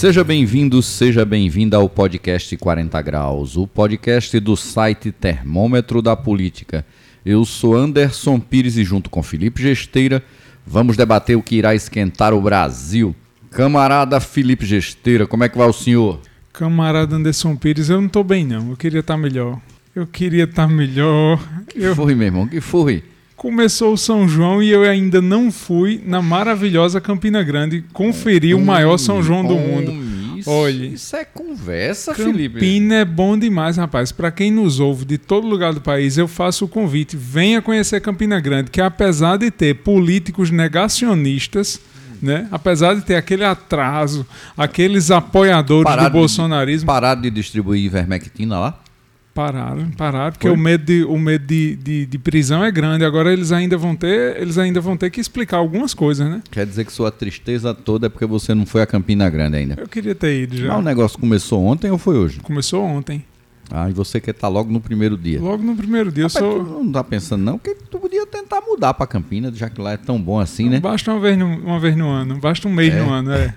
Seja bem-vindo, seja bem-vinda ao podcast 40 Graus, o podcast do site Termômetro da Política. Eu sou Anderson Pires e, junto com Felipe Gesteira, vamos debater o que irá esquentar o Brasil. Camarada Felipe Gesteira, como é que vai o senhor? Camarada Anderson Pires, eu não tô bem não, eu queria estar tá melhor. Eu queria estar tá melhor. Que eu... foi, meu irmão? Que foi? Começou o São João e eu ainda não fui na maravilhosa Campina Grande conferir o maior São João do mundo. Isso, Olha, isso é conversa, Campina Felipe. Campina é bom demais, rapaz. Para quem nos ouve de todo lugar do país, eu faço o convite. Venha conhecer Campina Grande, que apesar de ter políticos negacionistas, né? Apesar de ter aquele atraso, aqueles apoiadores parado do bolsonarismo. Pararam de distribuir ivermectina lá? Pararam, pararam, porque o medo, de, o medo de, de, de, prisão é grande. Agora eles ainda vão ter, eles ainda vão ter que explicar algumas coisas, né? Quer dizer que sua tristeza toda é porque você não foi a Campina Grande ainda. Eu queria ter ido já. Mas o negócio começou ontem ou foi hoje? Começou ontem. Ah, e você quer estar tá logo no primeiro dia? Logo no primeiro dia. Rapaz, eu sou... Tu não tá pensando não que tu podia tentar mudar para Campinas, já que lá é tão bom assim, não, né? Basta uma vez, no, uma vez no ano, basta um mês é. no ano, é.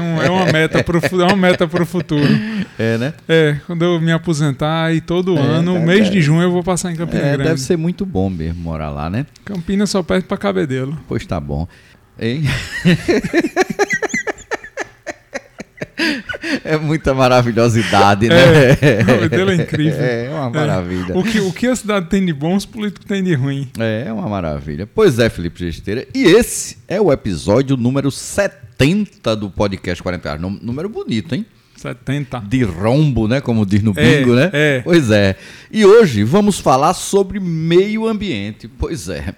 Um, é uma meta pro, é uma meta pro futuro. É, né? É, quando eu me aposentar e todo é, ano, tá, mês de junho eu vou passar em Campinas é, Grande. Deve ser muito bom mesmo morar lá, né? Campinas só perto para Cabedelo. Pois tá bom. Hein? É muita maravilhosidade, né? É, dele é incrível. É, é uma maravilha. É. O, que, o que a cidade tem de bom, os políticos têm de ruim. É, é uma maravilha. Pois é, Felipe Gesteira. E esse é o episódio número 70 do podcast 40 Anos. Número bonito, hein? 70. De rombo, né? Como diz no é, bingo, é, né? É. Pois é. E hoje vamos falar sobre meio ambiente. Pois é.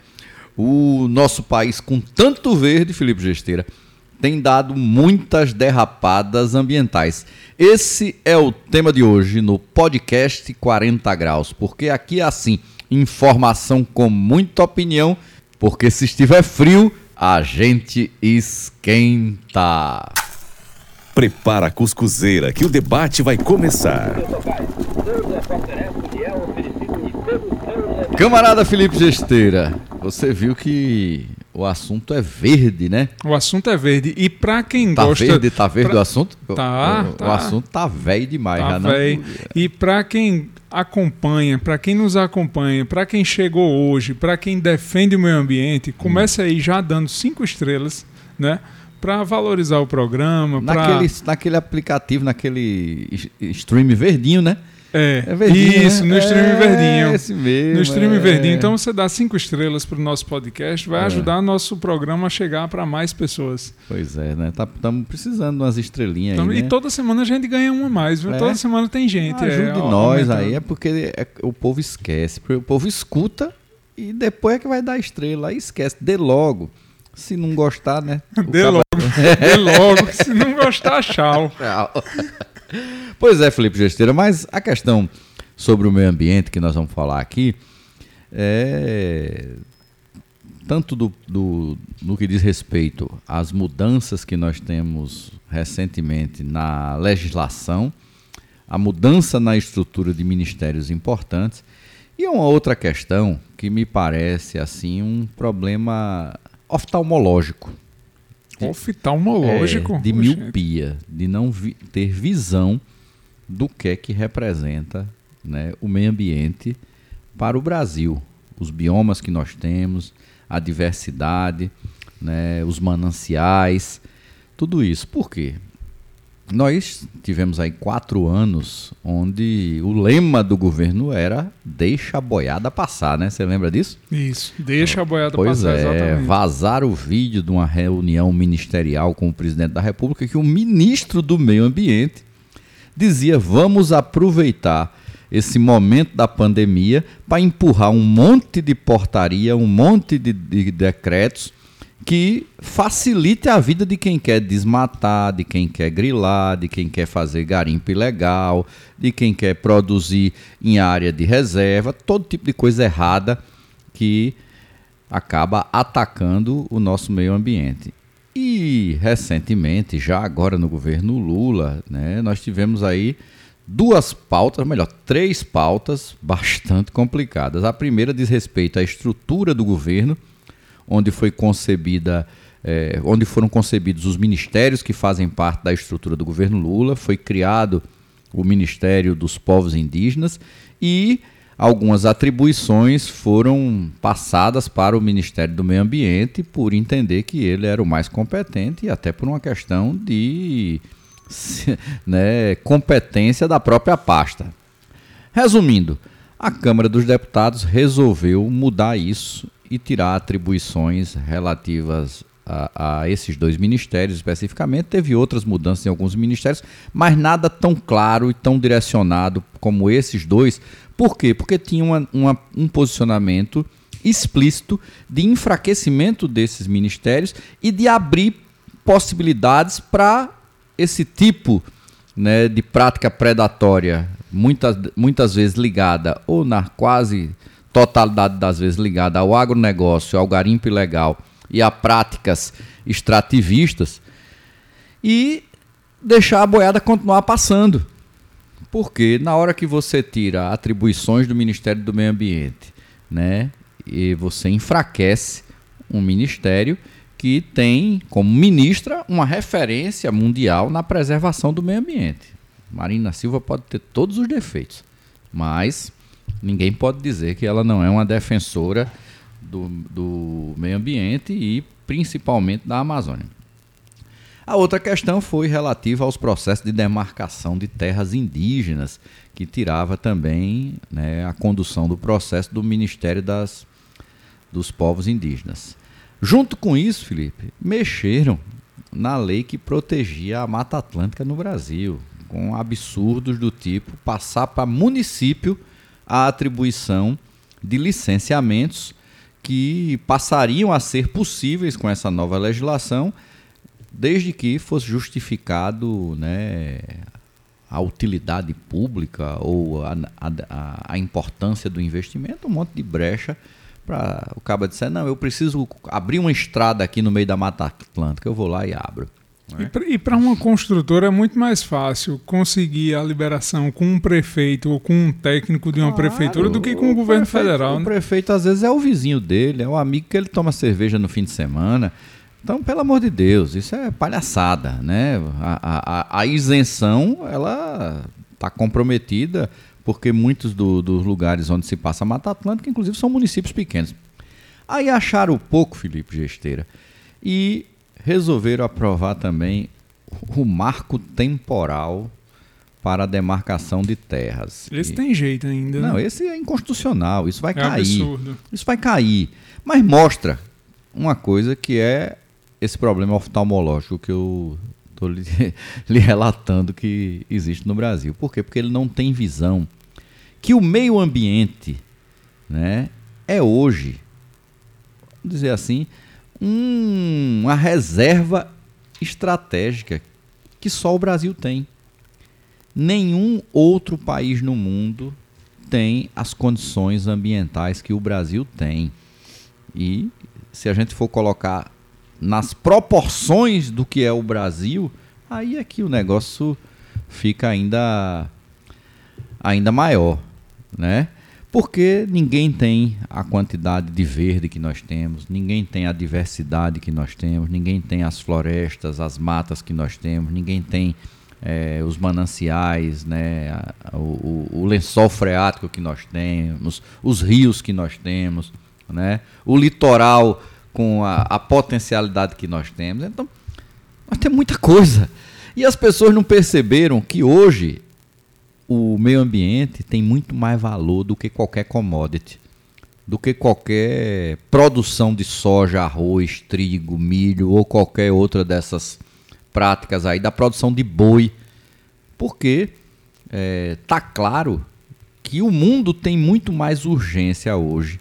O nosso país com tanto verde, Felipe Gesteira, tem dado muitas derrapadas ambientais. Esse é o tema de hoje no podcast 40 Graus, porque aqui é assim: informação com muita opinião, porque se estiver frio, a gente esquenta. Prepara a cuscuzeira que o debate vai começar. Camarada Felipe Gesteira, você viu que o assunto é verde, né? O assunto é verde. E para quem tá gosta. Verde, tá verde pra... o assunto? Tá, o, tá. O assunto tá velho demais, tá não. E para quem acompanha, para quem nos acompanha, para quem chegou hoje, para quem defende o meio ambiente, comece hum. aí já dando cinco estrelas, né? Para valorizar o programa. Naquele, pra... naquele aplicativo, naquele stream verdinho, né? É, é verdinho, isso, no stream é, verdinho. Esse mesmo, no stream é. verdinho. Então você dá cinco estrelas para o nosso podcast, vai é. ajudar nosso programa a chegar para mais pessoas. Pois é, né? Estamos tá, precisando de umas estrelinhas então, aí. E né? toda semana a gente ganha uma mais, viu? É. Toda semana tem gente. Ajude é, nós aí, é porque o povo esquece. O povo escuta e depois é que vai dar estrela. Aí esquece. Dê logo. Se não gostar, né? Dê logo. Dê logo. Se não gostar, tchau. Tchau. Pois é, Felipe Gesteira, mas a questão sobre o meio ambiente que nós vamos falar aqui é tanto do, do, no que diz respeito às mudanças que nós temos recentemente na legislação, a mudança na estrutura de ministérios importantes e uma outra questão que me parece assim um problema oftalmológico Oftalmológico? É, de miopia, de não vi ter visão do que é que representa né, o meio ambiente para o Brasil. Os biomas que nós temos, a diversidade, né, os mananciais, tudo isso. Por quê? Nós tivemos aí quatro anos onde o lema do governo era deixa a boiada passar, né? Você lembra disso? Isso, deixa a boiada pois passar, é, exatamente. vazar o vídeo de uma reunião ministerial com o presidente da República que o ministro do Meio Ambiente dizia: vamos aproveitar esse momento da pandemia para empurrar um monte de portaria, um monte de, de decretos que facilite a vida de quem quer desmatar, de quem quer grilar, de quem quer fazer garimpo ilegal, de quem quer produzir em área de reserva, todo tipo de coisa errada que acaba atacando o nosso meio ambiente. E recentemente, já agora no governo Lula, né, nós tivemos aí duas pautas, melhor, três pautas bastante complicadas. A primeira diz respeito à estrutura do governo onde foi concebida é, onde foram concebidos os ministérios que fazem parte da estrutura do governo Lula. Foi criado o Ministério dos Povos Indígenas e algumas atribuições foram passadas para o Ministério do Meio Ambiente por entender que ele era o mais competente e até por uma questão de né, competência da própria pasta. Resumindo, a Câmara dos Deputados resolveu mudar isso e tirar atribuições relativas a, a, esses dois ministérios especificamente. Teve outras mudanças em alguns ministérios, mas nada tão claro e tão direcionado como esses dois. Por quê? Porque tinha uma, uma, um posicionamento explícito de enfraquecimento desses ministérios e de abrir possibilidades para esse tipo né, de prática predatória, muitas, muitas vezes ligada, ou na quase totalidade das vezes ligada ao agronegócio, ao garimpo ilegal e a práticas extrativistas, e deixar a boiada continuar passando. Porque na hora que você tira atribuições do Ministério do Meio Ambiente, né, e você enfraquece um ministério que tem como ministra uma referência mundial na preservação do meio ambiente. Marina Silva pode ter todos os defeitos, mas ninguém pode dizer que ela não é uma defensora do, do meio ambiente e principalmente da Amazônia. A outra questão foi relativa aos processos de demarcação de terras indígenas, que tirava também né, a condução do processo do Ministério das, dos Povos Indígenas. Junto com isso, Felipe, mexeram na lei que protegia a Mata Atlântica no Brasil, com absurdos do tipo passar para município a atribuição de licenciamentos que passariam a ser possíveis com essa nova legislação, desde que fosse justificado né, a utilidade pública ou a, a, a importância do investimento, um monte de brecha para o cabo dizer, não, eu preciso abrir uma estrada aqui no meio da Mata Atlântica, eu vou lá e abro. Né? E para uma construtora é muito mais fácil conseguir a liberação com um prefeito ou com um técnico de uma claro, prefeitura do que com o, o governo prefeito, federal. O né? prefeito às vezes é o vizinho dele, é o amigo que ele toma cerveja no fim de semana. Então, pelo amor de Deus, isso é palhaçada, né? A, a, a isenção, ela está comprometida porque muitos do, dos lugares onde se passa a Mata Atlântica, inclusive, são municípios pequenos. Aí acharam pouco, Felipe Gesteira, e resolveram aprovar também o marco temporal para a demarcação de terras. Esse e... tem jeito ainda. Não, né? esse é inconstitucional, isso vai é cair. Absurdo. Isso vai cair. Mas mostra uma coisa que é esse problema oftalmológico que eu estou lhe, lhe relatando que existe no Brasil. Por quê? Porque ele não tem visão que o meio ambiente né, é hoje, vamos dizer assim, um, uma reserva estratégica que só o Brasil tem. Nenhum outro país no mundo tem as condições ambientais que o Brasil tem. E se a gente for colocar nas proporções do que é o Brasil, aí é que o negócio fica ainda ainda maior, né? Porque ninguém tem a quantidade de verde que nós temos, ninguém tem a diversidade que nós temos, ninguém tem as florestas, as matas que nós temos, ninguém tem é, os mananciais, né, o, o, o, lençol freático que nós temos, os rios que nós temos, né, o litoral com a, a potencialidade que nós temos. Então, nós temos muita coisa. E as pessoas não perceberam que hoje o meio ambiente tem muito mais valor do que qualquer commodity, do que qualquer produção de soja, arroz, trigo, milho ou qualquer outra dessas práticas aí da produção de boi, porque é, tá claro que o mundo tem muito mais urgência hoje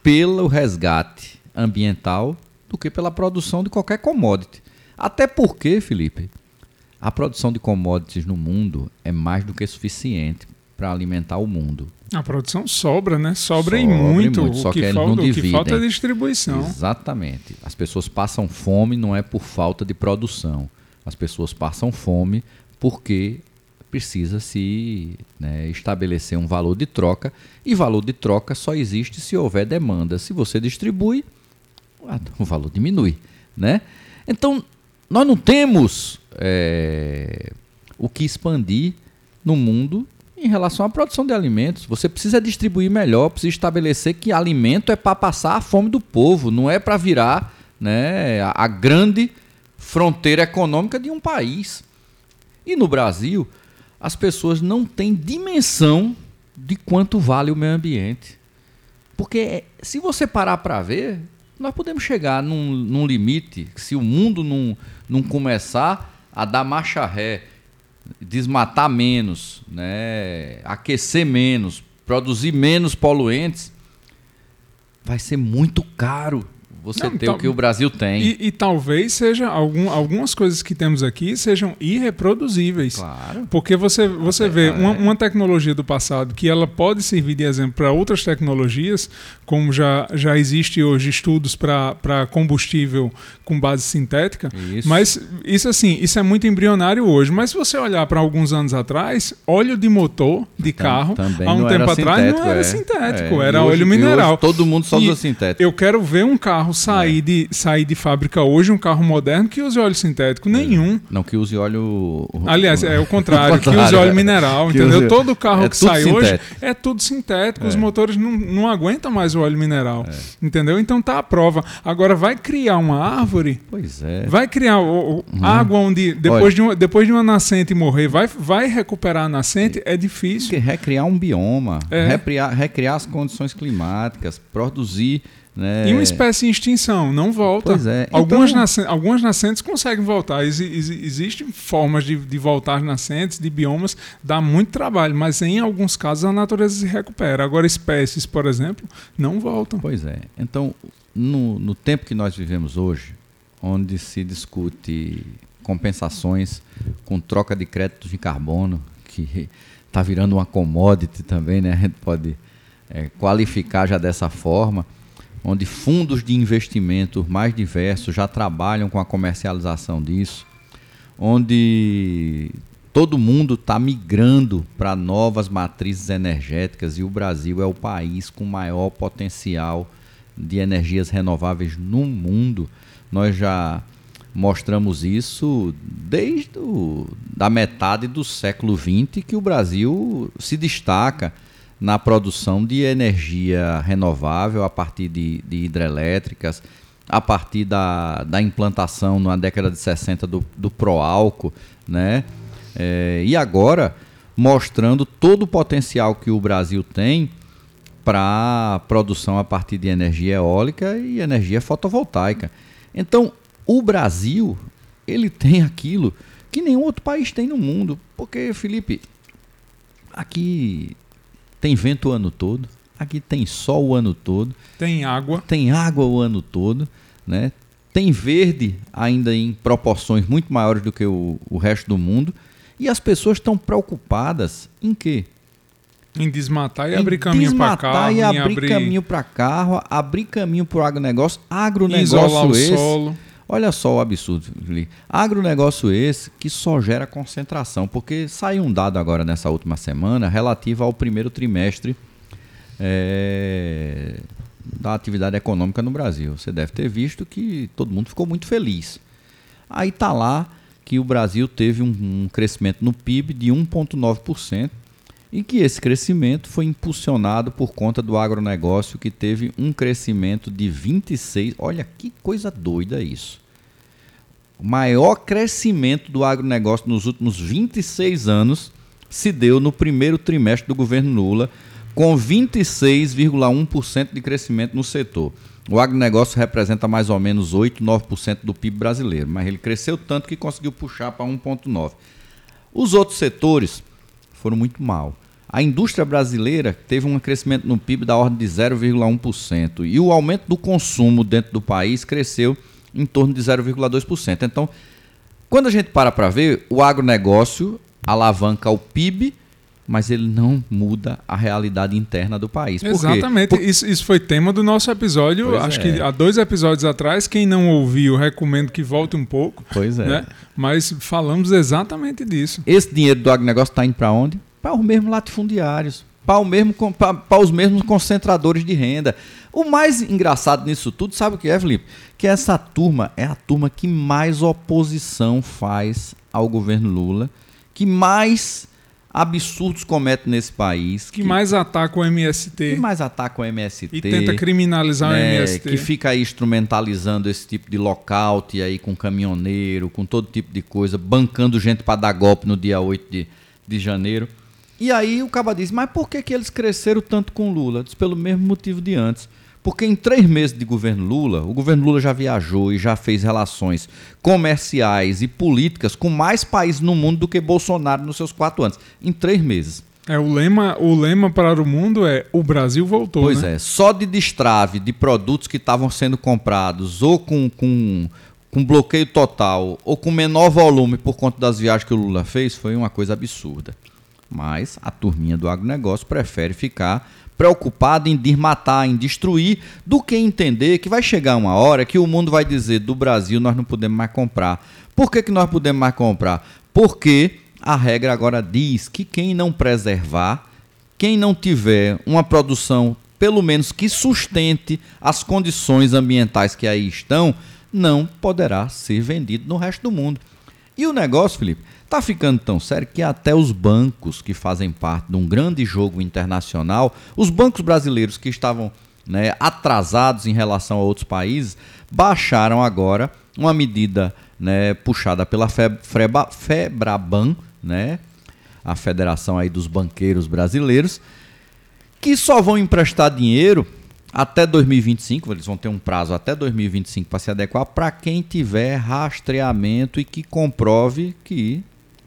pelo resgate ambiental do que pela produção de qualquer commodity. Até porque, Felipe, a produção de commodities no mundo é mais do que suficiente para alimentar o mundo. A produção sobra, né? Sobra, sobra e muito. muito. Só o que, que falta, não o que falta é distribuição. Exatamente. As pessoas passam fome não é por falta de produção. As pessoas passam fome porque precisa se né, estabelecer um valor de troca e valor de troca só existe se houver demanda. Se você distribui, o valor diminui. né? Então, nós não temos é, o que expandir no mundo em relação à produção de alimentos. Você precisa distribuir melhor, precisa estabelecer que alimento é para passar a fome do povo, não é para virar né, a, grande fronteira econômica de um país. E no Brasil, as pessoas não têm dimensão de quanto vale o meio ambiente. Porque se você parar para ver, nós podemos chegar num, num, limite, se o mundo não, não começar a dar marcha ré, desmatar menos, né, aquecer menos, produzir menos poluentes, vai ser muito caro você não, ter o que o Brasil tem. E, e, talvez seja algum, algumas coisas que temos aqui sejam irreproduzíveis. Claro. Porque você, você Até, vê uma, uma, tecnologia do passado que ela pode servir de exemplo para outras tecnologias, como já, já existe hoje estudos para combustível com base sintética. Isso. Mas isso assim, isso é muito embrionário hoje. Mas se você olhar para alguns anos atrás, óleo de motor de carro, Também há um tempo atrás, não era é. sintético, é. era hoje, óleo mineral. todo mundo só usa sintético. Eu quero ver um carro sair, é. de, sair de fábrica hoje, um carro moderno, que use óleo sintético. Nenhum. Não, que use óleo. Aliás, é o contrário, o contrário que use óleo mineral, entendeu? Use... Todo carro é que sai sintético. hoje é tudo sintético. Os é. motores não, não aguentam mais o óleo mineral. É. Entendeu? Então tá a prova. Agora vai criar uma árvore. Pois é. Vai criar o, o, uhum. água onde, depois de, uma, depois de uma nascente morrer, vai, vai recuperar a nascente, é difícil. Porque recriar um bioma, recriar, recriar as condições climáticas, produzir né? E uma espécie em extinção, não volta. Pois é. Algumas, então... nascentes, algumas nascentes conseguem voltar. Ex ex existem formas de, de voltar nascentes, de biomas, dá muito trabalho, mas em alguns casos a natureza se recupera. Agora, espécies, por exemplo, não voltam. Pois é. Então, no, no tempo que nós vivemos hoje, onde se discute compensações com troca de créditos de carbono, que está virando uma commodity também, né? a gente pode é, qualificar já dessa forma onde fundos de investimento mais diversos já trabalham com a comercialização disso, onde todo mundo está migrando para novas matrizes energéticas e o Brasil é o país com maior potencial de energias renováveis no mundo. Nós já mostramos isso desde o, da metade do século XX que o Brasil se destaca na produção de energia renovável a partir de, de hidrelétricas, a partir da, da implantação na década de 60 do, do Proálcool, né? É, e agora mostrando todo o potencial que o Brasil tem para produção a partir de energia eólica e energia fotovoltaica. Então, o Brasil, ele tem aquilo que nenhum outro país tem no mundo, porque Felipe, aqui tem vento o ano todo, aqui tem sol o ano todo. Tem água. Tem água o ano todo, né? Tem verde ainda em proporções muito maiores do que o, o resto do mundo. E as pessoas estão preocupadas em quê? Em desmatar e em abrir caminho para carro. e abrir, abrir caminho para carro, abrir caminho para o agronegócio. Agronegócio Isolar esse. O solo. Olha só o absurdo, Agronegócio esse que só gera concentração, porque saiu um dado agora nessa última semana relativo ao primeiro trimestre é, da atividade econômica no Brasil. Você deve ter visto que todo mundo ficou muito feliz. Aí está lá que o Brasil teve um, um crescimento no PIB de 1,9%, e que esse crescimento foi impulsionado por conta do agronegócio que teve um crescimento de 26. Olha que coisa doida isso. O maior crescimento do agronegócio nos últimos 26 anos se deu no primeiro trimestre do governo Lula, com 26,1% de crescimento no setor. O agronegócio representa mais ou menos 8, 9% do PIB brasileiro, mas ele cresceu tanto que conseguiu puxar para 1,9%. Os outros setores foram muito mal. A indústria brasileira teve um crescimento no PIB da ordem de 0,1% e o aumento do consumo dentro do país cresceu em torno de 0,2%. Então, quando a gente para para ver, o agronegócio alavanca o PIB, mas ele não muda a realidade interna do país. Por Exatamente. Por... Isso, isso foi tema do nosso episódio, pois acho é. que há dois episódios atrás. Quem não ouviu, recomendo que volte um pouco. Pois é. Né? Mas falamos exatamente disso. Esse dinheiro do agronegócio está indo para onde? Para os mesmos latifundiários. para mesmo, os mesmos concentradores de renda. O mais engraçado nisso tudo, sabe o que é, Felipe? Que essa turma é a turma que mais oposição faz ao governo Lula, que mais absurdos comete nesse país. Que, que, mais ataca o MST. Que mais ataca o MST. E tenta criminalizar né, o MST. Que fica aí instrumentalizando esse tipo de lockout aí com caminhoneiro, com todo tipo de coisa, bancando gente para dar golpe no dia 8 de, de janeiro. E aí o Caba diz, mas por que, que eles cresceram tanto com Lula? Diz, pelo mesmo motivo de antes. Porque em três meses de governo Lula, o governo Lula já viajou e já fez relações comerciais e políticas com mais países no mundo do que Bolsonaro nos seus quatro anos. Em três meses. É, o lema, o lema para o mundo é o Brasil voltou. Pois né? é, só de destrave de produtos que estavam sendo comprados ou com, com, com bloqueio total ou com menor volume por conta das viagens que o Lula fez foi uma coisa absurda. Mas a turminha do agronegócio prefere ficar preocupado em desmatar, em destruir, do que entender que vai chegar uma hora que o mundo vai dizer do Brasil nós não podemos mais comprar. Por que, que nós podemos mais comprar? Porque a regra agora diz que quem não preservar, quem não tiver uma produção, pelo menos que sustente as condições ambientais que aí estão, não poderá ser vendido no resto do mundo. E o negócio, Felipe, Está ficando tão sério que até os bancos que fazem parte de um grande jogo internacional, os bancos brasileiros que estavam né, atrasados em relação a outros países, baixaram agora uma medida né, puxada pela Febraban, né, a Federação aí dos Banqueiros Brasileiros, que só vão emprestar dinheiro até 2025, eles vão ter um prazo até 2025 para se adequar para quem tiver rastreamento e que comprove que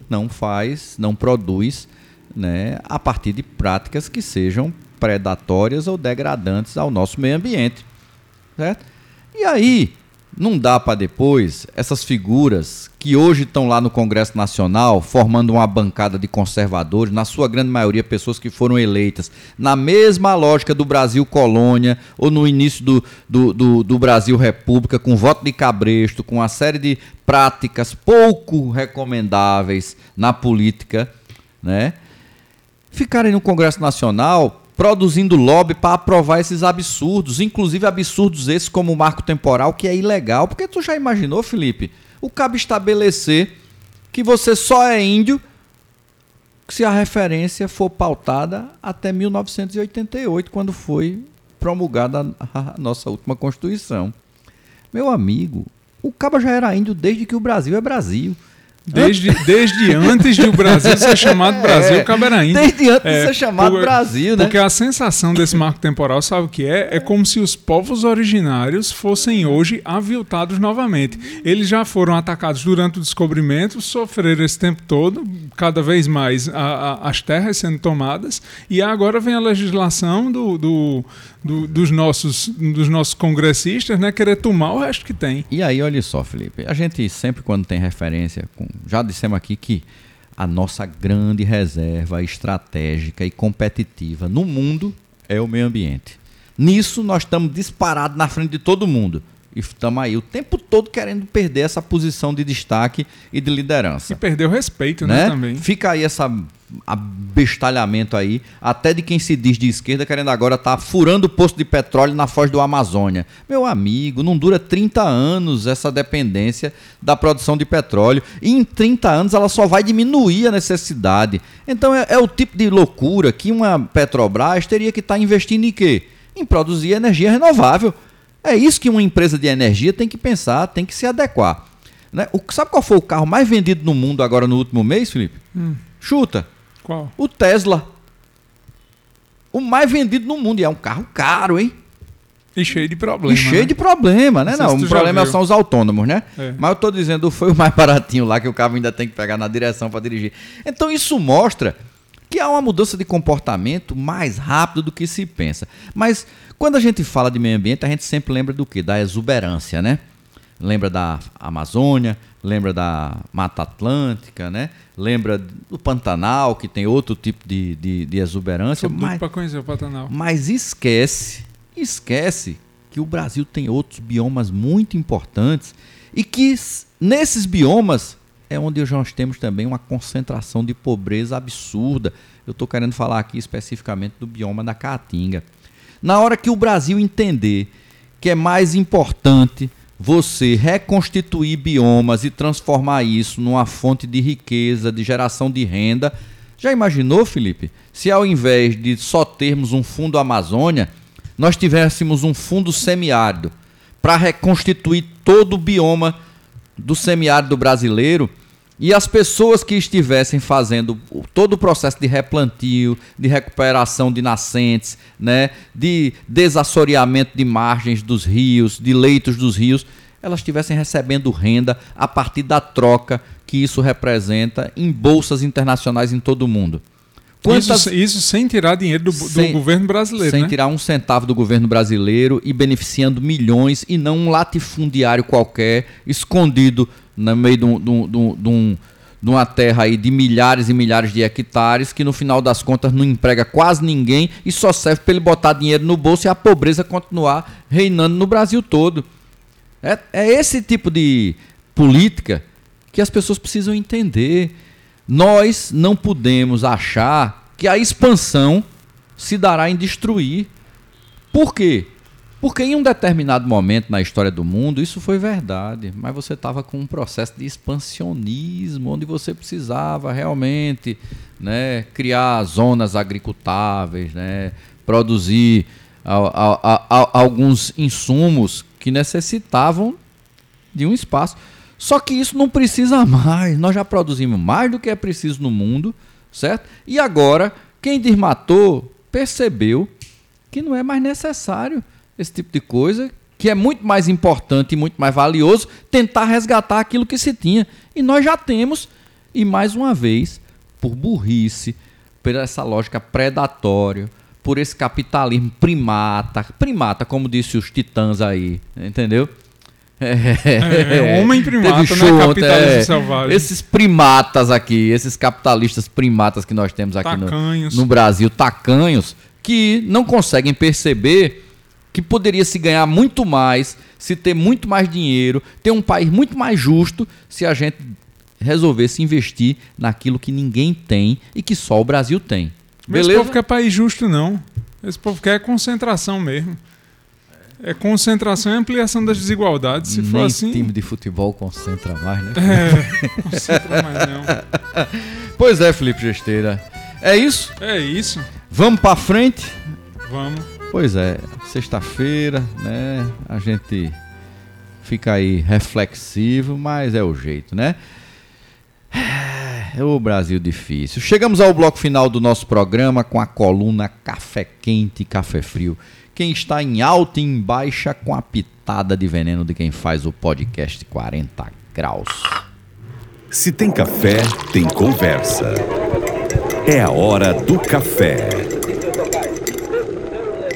não faz, não produz né, a partir de práticas que sejam predatórias ou degradantes ao nosso meio ambiente. Certo? E aí, não dá para depois essas figuras que hoje estão lá no Congresso Nacional formando uma bancada de conservadores, na sua grande maioria pessoas que foram eleitas na mesma lógica do Brasil colônia ou no início do, do, do, do Brasil República, com voto de cabresto, com uma série de práticas pouco recomendáveis na política, né? Ficarem no Congresso Nacional produzindo lobby para aprovar esses absurdos, inclusive absurdos esses como o marco temporal, que é ilegal. Porque tu já imaginou, Felipe, o cabo estabelecer que você só é índio se a referência for pautada até 1988, quando foi promulgada a nossa última Constituição. Meu amigo, o cabo já era índio desde que o Brasil é Brasil. Desde, desde antes de o Brasil ser chamado Brasil, é, Caberaína. Desde antes é, de ser chamado por, Brasil, né? Porque a sensação desse marco temporal, sabe o que é? É como se os povos originários fossem hoje aviltados novamente. Eles já foram atacados durante o descobrimento, sofreram esse tempo todo, cada vez mais a, a, as terras sendo tomadas, e agora vem a legislação do, do, do, dos, nossos, dos nossos congressistas, né? Querer tomar o resto que tem. E aí, olha só, Felipe, a gente sempre quando tem referência com já dissemos aqui que a nossa grande reserva estratégica e competitiva no mundo é o meio ambiente. Nisso nós estamos disparados na frente de todo mundo. E estamos aí o tempo todo querendo perder essa posição de destaque e de liderança. E perder o respeito, né? né? Também. Fica aí essa abestalhamento aí, até de quem se diz de esquerda, querendo agora estar tá furando o posto de petróleo na foz do Amazônia. Meu amigo, não dura 30 anos essa dependência da produção de petróleo. E em 30 anos ela só vai diminuir a necessidade. Então é, é o tipo de loucura que uma Petrobras teria que estar tá investindo em quê? Em produzir energia renovável. É isso que uma empresa de energia tem que pensar, tem que se adequar. Né? O, sabe qual foi o carro mais vendido no mundo agora no último mês, Felipe? Hum. Chuta. Qual? O Tesla. O mais vendido no mundo. E é um carro caro, hein? E cheio de problema. E cheio né? de problema, né? Não, não o problema são os autônomos, né? É. Mas eu tô dizendo, foi o mais baratinho lá que o carro ainda tem que pegar na direção para dirigir. Então isso mostra que há uma mudança de comportamento mais rápido do que se pensa. Mas quando a gente fala de meio ambiente, a gente sempre lembra do quê? Da exuberância, né? Lembra da Amazônia, lembra da Mata Atlântica, né? Lembra do Pantanal, que tem outro tipo de, de, de exuberância. Sou mas, para conhecer o Pantanal. Mas esquece, esquece que o Brasil tem outros biomas muito importantes e que nesses biomas é onde nós temos também uma concentração de pobreza absurda. Eu estou querendo falar aqui especificamente do bioma da Caatinga. Na hora que o Brasil entender que é mais importante você reconstituir biomas e transformar isso numa fonte de riqueza, de geração de renda. Já imaginou, Felipe? Se ao invés de só termos um fundo Amazônia, nós tivéssemos um fundo semiárido para reconstituir todo o bioma do semiárido brasileiro e as pessoas que estivessem fazendo todo o processo de replantio, de recuperação de nascentes, né, de desassoreamento de margens dos rios, de leitos dos rios, elas estivessem recebendo renda a partir da troca que isso representa em bolsas internacionais em todo o mundo. Quantas... Isso, isso, sem tirar dinheiro do, sem, do governo brasileiro. Sem né? tirar um centavo do governo brasileiro e beneficiando milhões e não um latifundiário qualquer escondido no meio de, um, de, um, de, um, de uma terra aí de milhares e milhares de hectares que no final das contas não emprega quase ninguém e só serve para ele botar dinheiro no bolso e a pobreza continuar reinando no Brasil todo. É, é esse tipo de política que as pessoas precisam entender. Nós não podemos achar que a expansão se dará em destruir. Por quê? Porque em um determinado momento na história do mundo isso foi verdade, mas você estava com um processo de expansionismo, onde você precisava realmente né, criar zonas agricultáveis, né, produzir a, a, a, alguns insumos que necessitavam de um espaço. Só que isso não precisa mais, nós já produzimos mais do que é preciso no mundo, certo? E agora, quem desmatou percebeu que não é mais necessário esse tipo de coisa, que é muito mais importante e muito mais valioso tentar resgatar aquilo que se tinha. E nós já temos, e mais uma vez, por burrice, por essa lógica predatória, por esse capitalismo primata, primata, como disse os titãs aí, entendeu? É, é homem primata, show, não é capitalismo é, selvagem. Esses primatas aqui, esses capitalistas primatas que nós temos aqui no, no Brasil, tacanhos, que não conseguem perceber que poderia se ganhar muito mais, se ter muito mais dinheiro, ter um país muito mais justo, se a gente resolvesse investir naquilo que ninguém tem e que só o Brasil tem. Beleza? Esse povo quer país justo, não. Esse povo quer concentração mesmo. É concentração e ampliação das desigualdades. Se Nem for assim. time de futebol concentra mais, né? É, concentra mais não. Pois é, Felipe Gesteira. É isso? É isso. Vamos para frente? Vamos. Pois é, sexta-feira, né? A gente fica aí reflexivo, mas é o jeito, né? É o Brasil difícil. Chegamos ao bloco final do nosso programa com a coluna Café Quente e Café Frio. Quem está em alta e em baixa com a pitada de veneno de quem faz o podcast 40 graus. Se tem café, tem conversa. É a hora do café.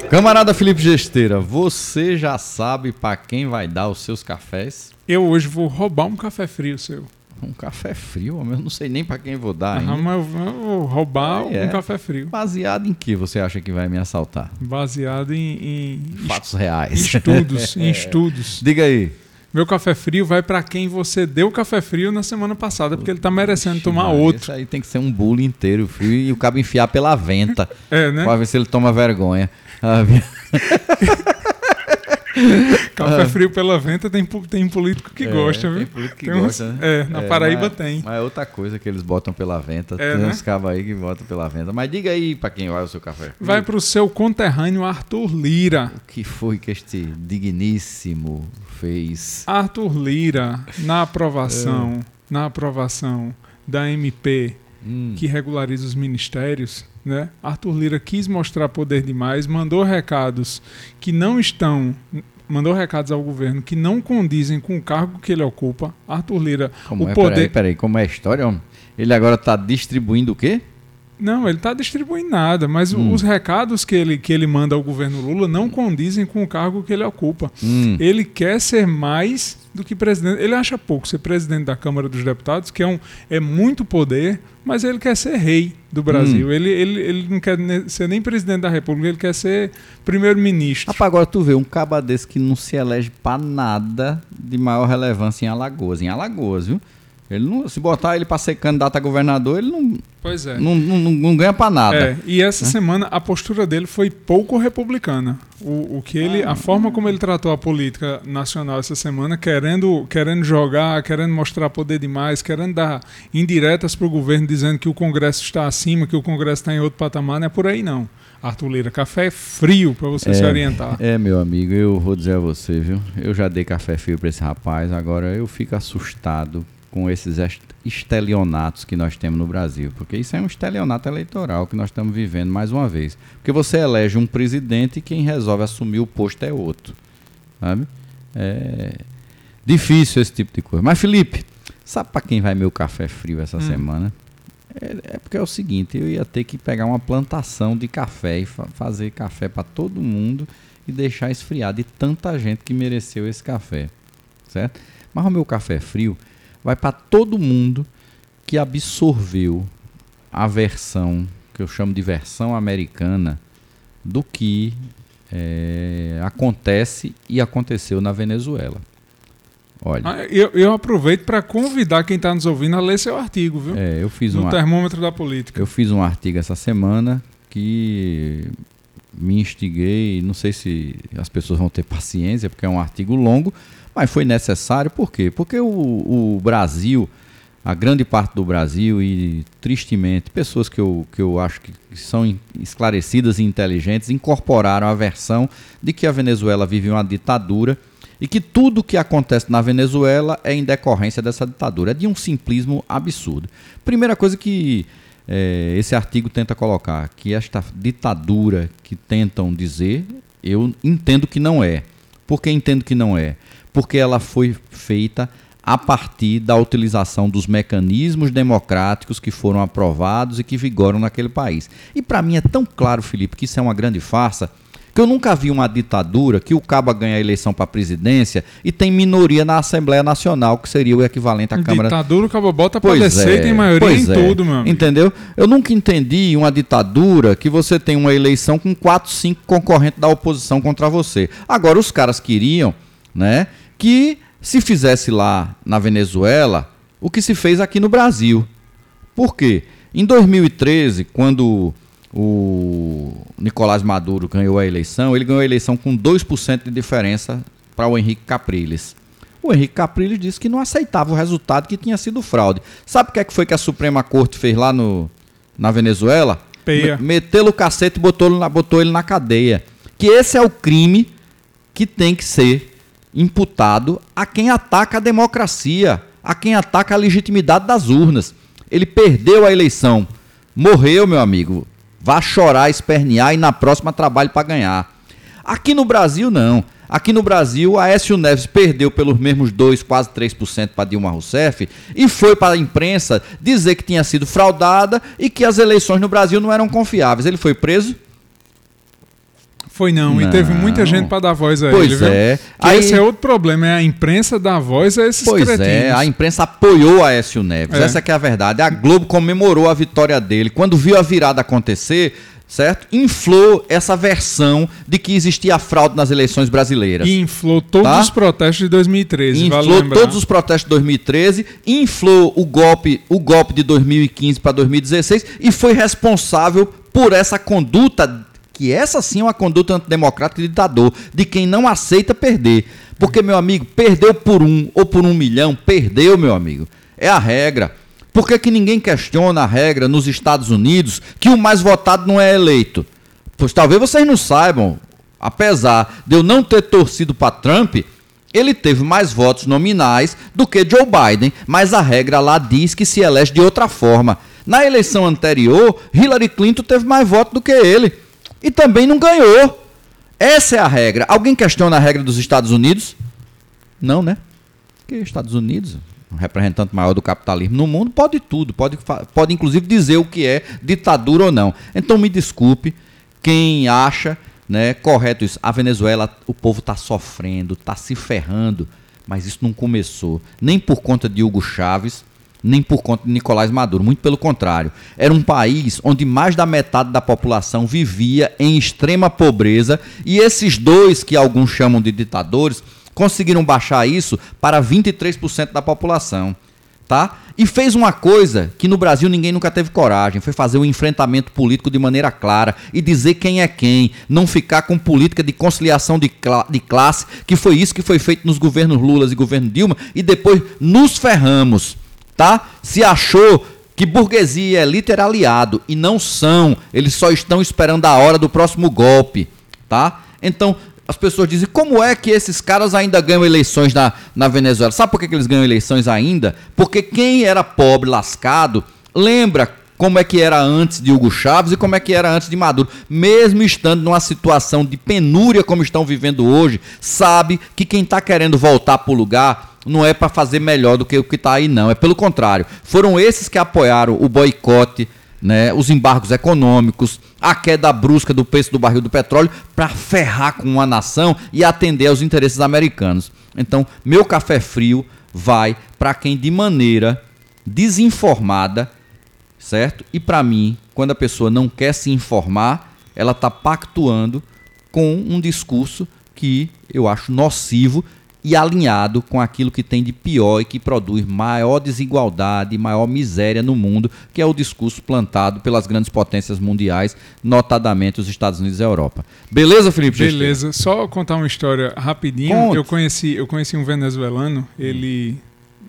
Camarada Felipe Gesteira, você já sabe para quem vai dar os seus cafés? Eu hoje vou roubar um café frio seu. Um café frio? Eu não sei nem para quem vou dar. Ah, mas eu vou roubar ah, é. um café frio. Baseado em que você acha que vai me assaltar? Baseado em, em fatos reais. Em estudos, em estudos. Diga aí. Meu café frio vai para quem você deu café frio na semana passada, porque ele tá merecendo tomar outro. Isso aí tem que ser um bule inteiro frio e o cabo enfiar pela venta. É, né? Pra ver se ele toma vergonha. Café ah. frio pela venta tem, tem político que é, gosta, viu? Tem político que tem gosta, uns, né? É, na é, Paraíba mas, tem. Mas é outra coisa que eles botam pela venta. É, tem né? uns cabos aí que botam pela venta. Mas diga aí para quem vai o seu café. Vai para o seu conterrâneo Arthur Lira. O que foi que este digníssimo fez? Arthur Lira, na aprovação, é. na aprovação da MP hum. que regulariza os ministérios, né? Arthur Lira quis mostrar poder demais, mandou recados que não estão mandou recados ao governo que não condizem com o cargo que ele ocupa. Arthur Lira, como o é? poder. Peraí, peraí, como é a história? Homem? Ele agora está distribuindo o quê? Não, ele está distribuindo nada, mas hum. os recados que ele, que ele manda ao governo Lula não condizem com o cargo que ele ocupa. Hum. Ele quer ser mais do que presidente. Ele acha pouco ser presidente da Câmara dos Deputados, que é, um, é muito poder, mas ele quer ser rei do Brasil. Hum. Ele, ele, ele não quer ser nem presidente da República, ele quer ser primeiro-ministro. Rapaz, agora tu vê um caba desse que não se elege para nada de maior relevância em Alagoas. Em Alagoas, viu? Ele não, se botar ele para ser candidato a governador, ele não, Pois é. não, não, não ganha para nada. É, e essa semana a postura dele foi pouco republicana. O, o que ele, a forma como ele tratou a política nacional essa semana, querendo, querendo jogar, querendo mostrar poder demais, querendo dar indiretas para o governo dizendo que o Congresso está acima, que o Congresso está em outro patamar, não é por aí não. Arthur Lira, café é frio para você se orientar. É, meu amigo, eu vou dizer a você, viu? Eu já dei café frio para esse rapaz, agora eu fico assustado com esses est- estelionatos que nós temos no Brasil, porque isso é um estelionato eleitoral que nós estamos vivendo mais uma vez. Porque você elege um presidente e quem resolve assumir o posto é outro, sabe? É difícil esse tipo de coisa. Mas Felipe, sabe para quem vai meu café frio essa semana? É, é porque é o seguinte, eu ia ter que pegar uma plantação de café e fa- fazer café para todo mundo e deixar esfriar de tanta gente que mereceu esse café, certo? Mas o meu café frio vai para todo mundo que absorveu a versão que eu chamo de versão americana do que é, acontece e aconteceu na Venezuela. Olha, Ah, eu, eu aproveito para convidar quem está nos ouvindo a ler seu artigo, viu? é, eu fiz no uma, termômetro da política. Eu fiz um artigo essa semana que me instiguei, não sei se as pessoas vão ter paciência, porque é um artigo longo, mas foi necessário, por quê? Porque o, o Brasil, a grande parte do Brasil, e tristemente, pessoas que eu, que eu acho que são esclarecidas e inteligentes, incorporaram a versão de que a Venezuela vive uma ditadura e que tudo que acontece na Venezuela é em decorrência dessa ditadura. É de um simplismo absurdo. Primeira coisa que eh, esse artigo tenta colocar, que esta ditadura que tentam dizer, eu entendo que não é. Por que entendo que não é? Porque ela foi feita a partir da utilização dos mecanismos democráticos que foram aprovados e que vigoram naquele país. E para mim é tão claro, Felipe, que isso é uma grande farsa, que eu nunca vi uma ditadura que o caba ganha a eleição para a presidência e tem minoria na Assembleia Nacional, que seria o equivalente à Câmara Ditadura, o cabo bota Pois descer é, e tem maioria em é. tudo, meu amigo. Entendeu? Eu nunca entendi uma ditadura que você tem uma eleição com quatro, cinco concorrentes da oposição contra você. Agora, os caras queriam, né, que se fizesse lá na Venezuela o que se fez aqui no Brasil. Por quê? Em 2013, quando o Nicolás Maduro ganhou a eleição, ele ganhou a eleição com 2% de diferença para o Henrique Capriles. O Henrique Capriles disse que não aceitava o resultado que tinha sido fraude. Sabe o que, é que foi que a Suprema Corte fez lá no, na Venezuela? Peia. Meteu o cacete e botou ele na cadeia. Que esse é o crime que tem que ser imputado a quem ataca a democracia, a quem ataca a legitimidade das urnas. Ele perdeu a eleição, morreu, meu amigo. Vá chorar, espernear e na próxima trabalhe para ganhar. Aqui no Brasil, não. Aqui no Brasil, a Aécio Neves perdeu pelos mesmos 2, quase 3% para Dilma Rousseff e foi para a imprensa dizer que tinha sido fraudada e que as eleições no Brasil não eram confiáveis. Ele foi preso? Foi não, e Não. teve muita gente pra dar voz a Pois ele, viu? é. Aí- esse é outro problema, é a imprensa dar voz a esses Pois cretinos. é, a imprensa apoiou a Aécio Neves. É. Essa que é a verdade. A Globo comemorou a vitória dele. Quando viu a virada acontecer, certo? Inflou essa versão de que existia fraude nas eleições brasileiras. E inflou todos Tá? os protestos de 2013, vale inflou lembrar. todos os protestos de 2013, inflou o golpe, o golpe de 2015 para 2016 e foi responsável por essa conduta, que essa sim é uma conduta antidemocrática de ditador, de quem não aceita perder. Porque, meu amigo, perdeu por um ou por um milhão, perdeu, meu amigo. É a regra. Por que, que ninguém questiona a regra nos Estados Unidos que o mais votado não é eleito? Pois talvez vocês não saibam, apesar de eu não ter torcido para Trump, ele teve mais votos nominais do que Joe Biden, mas a regra lá diz que se elege de outra forma. Na eleição anterior, Hillary Clinton teve mais votos do que ele e também não ganhou. Essa é a regra. Alguém questiona a regra dos Estados Unidos? Não, né? Porque Estados Unidos, o representante maior do capitalismo no mundo, pode tudo, pode, pode inclusive dizer o que é ditadura ou não. Então me desculpe quem acha né, correto isso. A Venezuela, o povo está sofrendo, está se ferrando, mas isso não começou nem por conta de Hugo Chávez, nem por conta de Nicolás Maduro. Muito pelo contrário. Era um país onde mais da metade da população vivia em extrema pobreza e esses dois, que alguns chamam de ditadores, conseguiram baixar isso para 23% da população. tá? E fez uma coisa que no Brasil ninguém nunca teve coragem, foi fazer o um enfrentamento político de maneira clara e dizer quem é quem, não ficar com política de conciliação de, de classe, que foi isso que foi feito nos governos Lula e governo Dilma, e depois nos ferramos, tá? Se achou que burguesia e elite era aliado e não são, eles só estão esperando a hora do próximo golpe, tá? Então, as pessoas dizem como é que esses caras ainda ganham eleições na, na Venezuela. Sabe por que, que eles ganham eleições ainda? Porque quem era pobre, lascado, lembra como é que era antes de Hugo Chávez e como é que era antes de Maduro. Mesmo estando numa situação de penúria como estão vivendo hoje, sabe que quem está querendo voltar para o lugar não é para fazer melhor do que o que está aí, não. É pelo contrário. Foram esses que apoiaram o boicote né, os embargos econômicos, a queda brusca do preço do barril do petróleo para ferrar com uma nação e atender aos interesses americanos. Então, meu café frio vai para quem de maneira desinformada, certo? E para mim, quando a pessoa não quer se informar, ela está pactuando com um discurso que eu acho nocivo e alinhado com aquilo que tem de pior e que produz maior desigualdade maior miséria no mundo, que é o discurso plantado pelas grandes potências mundiais, notadamente os Estados Unidos e a Europa. Beleza, Felipe? Beleza. Só contar uma história rapidinho. Eu conheci, eu conheci um venezuelano, ele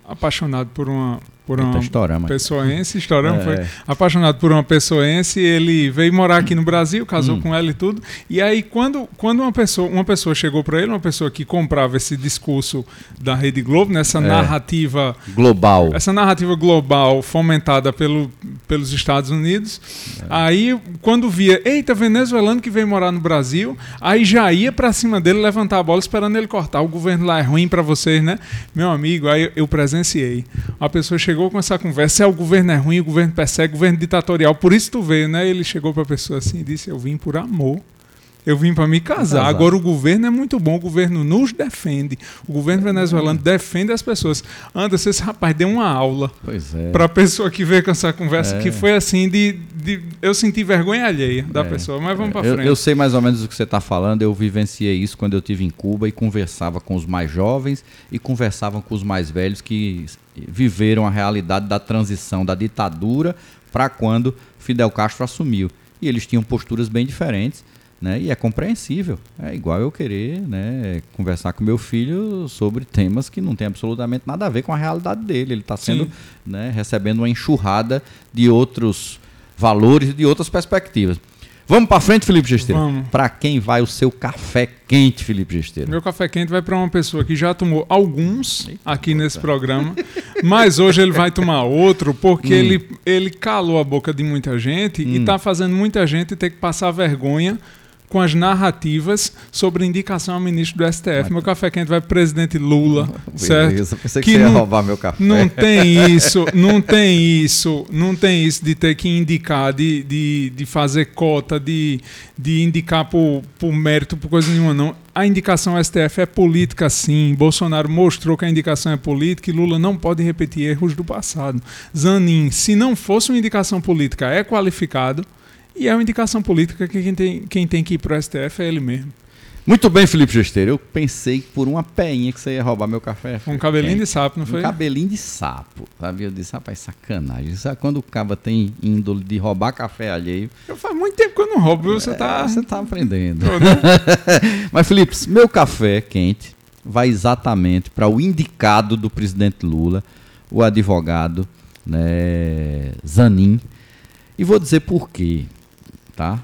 apaixonado por uma por uma estourama. pessoense, estouramos, é. foi apaixonado por uma pessoense, ele veio morar aqui no Brasil, casou hum. com ela e tudo. E aí quando, quando uma pessoa, uma pessoa chegou para ele, uma pessoa que comprava esse discurso da Rede Globo, nessa é. narrativa global. Essa narrativa global fomentada pelo, pelos Estados Unidos. É. Aí quando via, eita, venezuelano que veio morar no Brasil, aí já ia para cima dele levantar a bola esperando ele cortar. O governo lá é ruim para vocês, né? Meu amigo, aí eu presenciei. A pessoa chegou chegou com essa conversa, é o governo é ruim, o governo persegue, o governo ditatorial, por isso tu veio, né? Ele chegou para a pessoa assim e disse: Eu vim por amor. Eu vim para me casar. Agora o governo é muito bom, o governo nos defende. O governo venezuelano defende as pessoas. Anderson, esse rapaz deu uma aula é. para a pessoa que veio com essa conversa, é. que foi assim de, de, Eu senti vergonha alheia da é. pessoa, mas vamos para frente. Eu, eu, sei mais ou menos o que você está falando, eu vivenciei isso quando eu estive em Cuba e conversava com os mais jovens e conversava com os mais velhos que viveram a realidade da transição da ditadura para quando Fidel Castro assumiu. E eles tinham posturas bem diferentes né? E é compreensível. É igual eu querer né, conversar com meu filho sobre temas que não tem absolutamente nada a ver com a realidade dele. Ele está sendo né, recebendo uma enxurrada de outros valores e de outras perspectivas. Vamos para frente, Felipe Gesteiro? Vamos. Para quem vai o seu café quente, Felipe Gesteiro? Meu café quente vai para uma pessoa que já tomou alguns Eita, aqui nesse programa, mas hoje ele vai tomar outro porque hum. ele, ele calou a boca de muita gente hum. e está fazendo muita gente ter que passar vergonha com as narrativas sobre indicação ao ministro do STF. Meu café quente vai para o presidente Lula, Beleza, certo? Pensei que, que você não, ia roubar meu café. Não tem isso, não tem isso, não tem isso de ter que indicar, de, de, de fazer cota, de, de indicar por, por mérito, por coisa nenhuma, não. A indicação ao STF é política, sim. Bolsonaro mostrou que a indicação é política e Lula não pode repetir erros do passado. Zanin, se não fosse uma indicação política, é qualificado e é uma indicação política que quem tem, quem tem que ir para o STF é ele mesmo. Muito bem, Felipe Gesteiro. Eu pensei por uma peinha que você ia roubar meu café. Um cabelinho de sapo, não foi? Um cabelinho de sapo. Sabe? Eu disse, rapaz, sacanagem. Sabe quando o caba tem índole de roubar café alheio? Eu faz muito tempo que eu não roubo, você é, tá. Você tá aprendendo. Mas, Felipe, meu café quente vai exatamente para o indicado do presidente Lula, o advogado né, Zanin. E vou dizer por quê tá?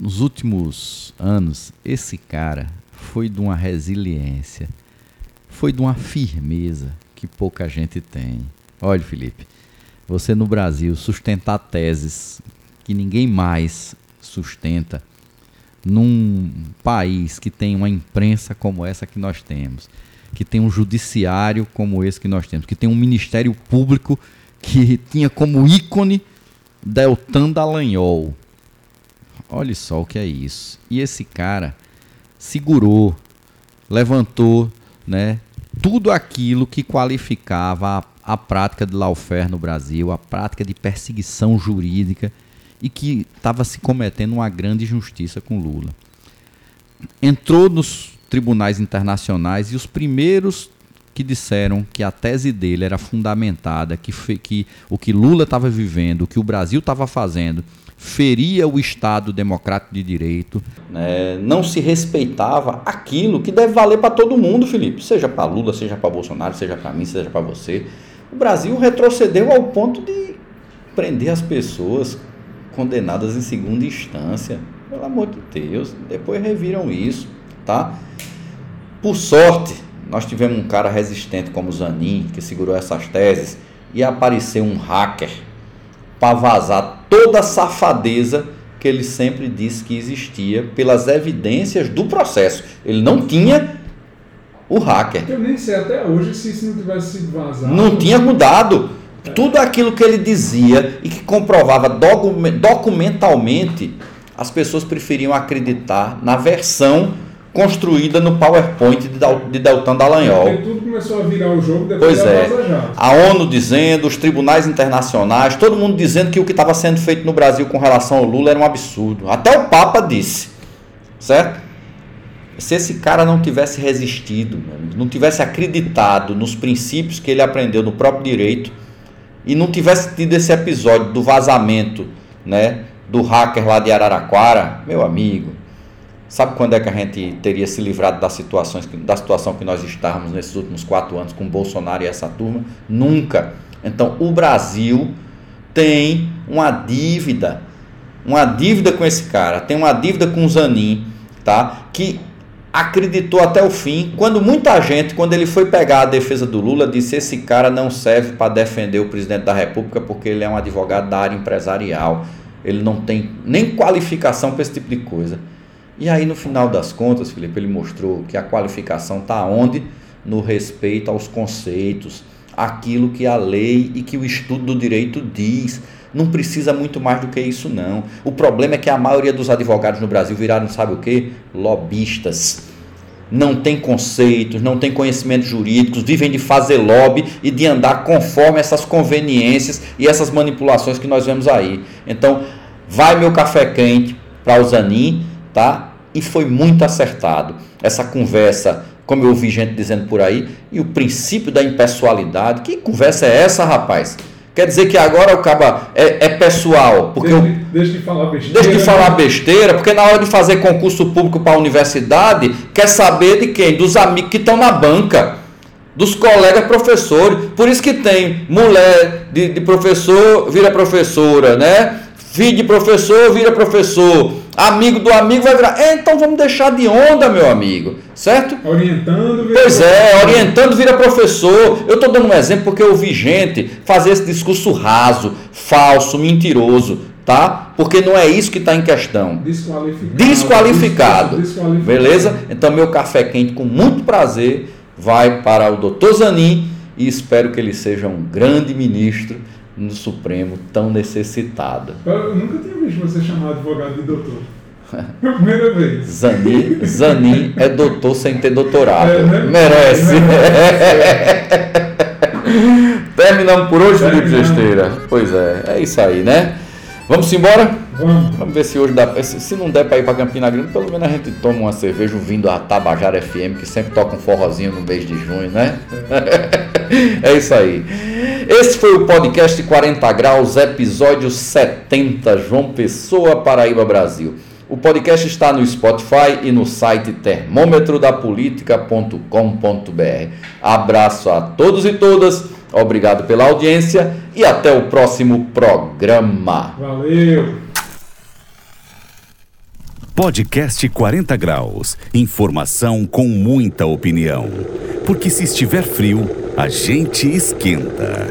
Nos últimos anos, esse cara foi de uma resiliência, foi de uma firmeza que pouca gente tem. Olha, Felipe, você no Brasil sustentar teses que ninguém mais sustenta num país que tem uma imprensa como essa que nós temos, que tem um judiciário como esse que nós temos, que tem um ministério público que tinha como ícone Deltan Dallagnol, Olha só o que é isso. E esse cara segurou, levantou, né, tudo aquilo que qualificava a, a prática de lawfare no Brasil, a prática de perseguição jurídica e que estava se cometendo uma grande injustiça com Lula. Entrou nos tribunais internacionais e os primeiros que disseram que a tese dele era fundamentada, que, que o que Lula estava vivendo, o que o Brasil estava fazendo, feria o Estado democrático de direito. É, não se respeitava aquilo que deve valer para todo mundo, Felipe. Seja para Lula, seja para Bolsonaro, seja para mim, seja para você. O Brasil retrocedeu ao ponto de prender as pessoas condenadas em segunda instância. Pelo amor de Deus, depois reviram isso, tá? Por sorte, nós tivemos um cara resistente como Zanin, que segurou essas teses, e apareceu um hacker para vazar toda a safadeza que ele sempre disse que existia pelas evidências do processo. Ele não tinha o hacker. Eu nem sei até hoje se isso não tivesse sido vazado. Não tinha mudado. Tudo aquilo que ele dizia e que comprovava documentalmente, as pessoas preferiam acreditar na versão construída no PowerPoint de Deltan Dallagnol. Porque tudo começou a virar o jogo depois pois é. A ONU dizendo, os tribunais internacionais, todo mundo dizendo que o que estava sendo feito no Brasil com relação ao Lula era um absurdo. Até o Papa disse, certo? Se esse cara não tivesse resistido, não tivesse acreditado nos princípios que ele aprendeu no próprio direito e não tivesse tido esse episódio do vazamento, né, do hacker lá de Araraquara, meu amigo, Sabe quando é que a gente teria se livrado das situações, da situação que nós estávamos nesses últimos quatro anos com Bolsonaro e essa turma? Nunca. Então, o Brasil tem uma dívida, uma dívida com esse cara, tem uma dívida com o Zanin, tá? Que acreditou até o fim, quando muita gente, quando ele foi pegar a defesa do Lula, disse esse cara não serve para defender o presidente da República porque ele é um advogado da área empresarial, ele não tem nem qualificação para esse tipo de coisa. E aí, no final das contas, Felipe, ele mostrou que a qualificação está onde? No respeito aos conceitos, aquilo que a lei e que o estudo do direito diz. Não precisa muito mais do que isso, não. O problema é que a maioria dos advogados no Brasil viraram, sabe o que? Lobistas. Não tem conceitos, não tem conhecimentos jurídicos, vivem de fazer lobby e de andar conforme essas conveniências e essas manipulações que nós vemos aí. Então, vai meu café quente para o Zanin tá? E foi muito acertado. Essa conversa, como eu ouvi gente dizendo por aí, e o princípio da impessoalidade. Que conversa é essa, rapaz? Quer dizer que agora o caba é, é pessoal. Porque deixa, eu, deixa de falar besteira. Deixa de falar besteira, porque na hora de fazer concurso público para a universidade, quer saber de quem? Dos amigos que estão na banca, dos colegas professores. Por isso que tem mulher de, de professor vira professora, né? Filho de professor vira professor amigo do amigo vai virar. É, então vamos deixar de onda, meu amigo. Certo? Orientando vira Pois é, orientando vira professor. Eu estou dando um exemplo porque eu vi gente fazer esse discurso raso, falso, mentiroso. Tá? Porque não é isso que está em questão. Desqualificado. Desqualificado. Desqualificado. Beleza? Então, meu café quente, com muito prazer, vai para o doutor Zanin e espero que ele seja um grande ministro no Supremo tão necessitada. Eu nunca tinha visto você chamar advogado de doutor. É primeira vez. Zanin, Zanin é doutor sem ter doutorado. É, né? Merece. Terminamos por hoje, Felipe Gesteira. Pois é, é isso aí, né? Vamos embora? Vamos. Vamos ver se hoje dá. Se não der para ir para Campina Grande, pelo menos a gente toma uma cerveja ouvindo a Tabajara FM, que sempre toca um forrozinho no mês de junho, né? É, é isso aí. Esse foi o podcast 40 Graus, episódio 70, João Pessoa, Paraíba, Brasil. O podcast está no Spotify e no site termômetrodapolitica.com.br. Abraço a todos e todas, obrigado pela audiência e até o próximo programa. Valeu! Podcast 40 Graus. Informação com muita opinião. Porque se estiver frio, a gente esquenta.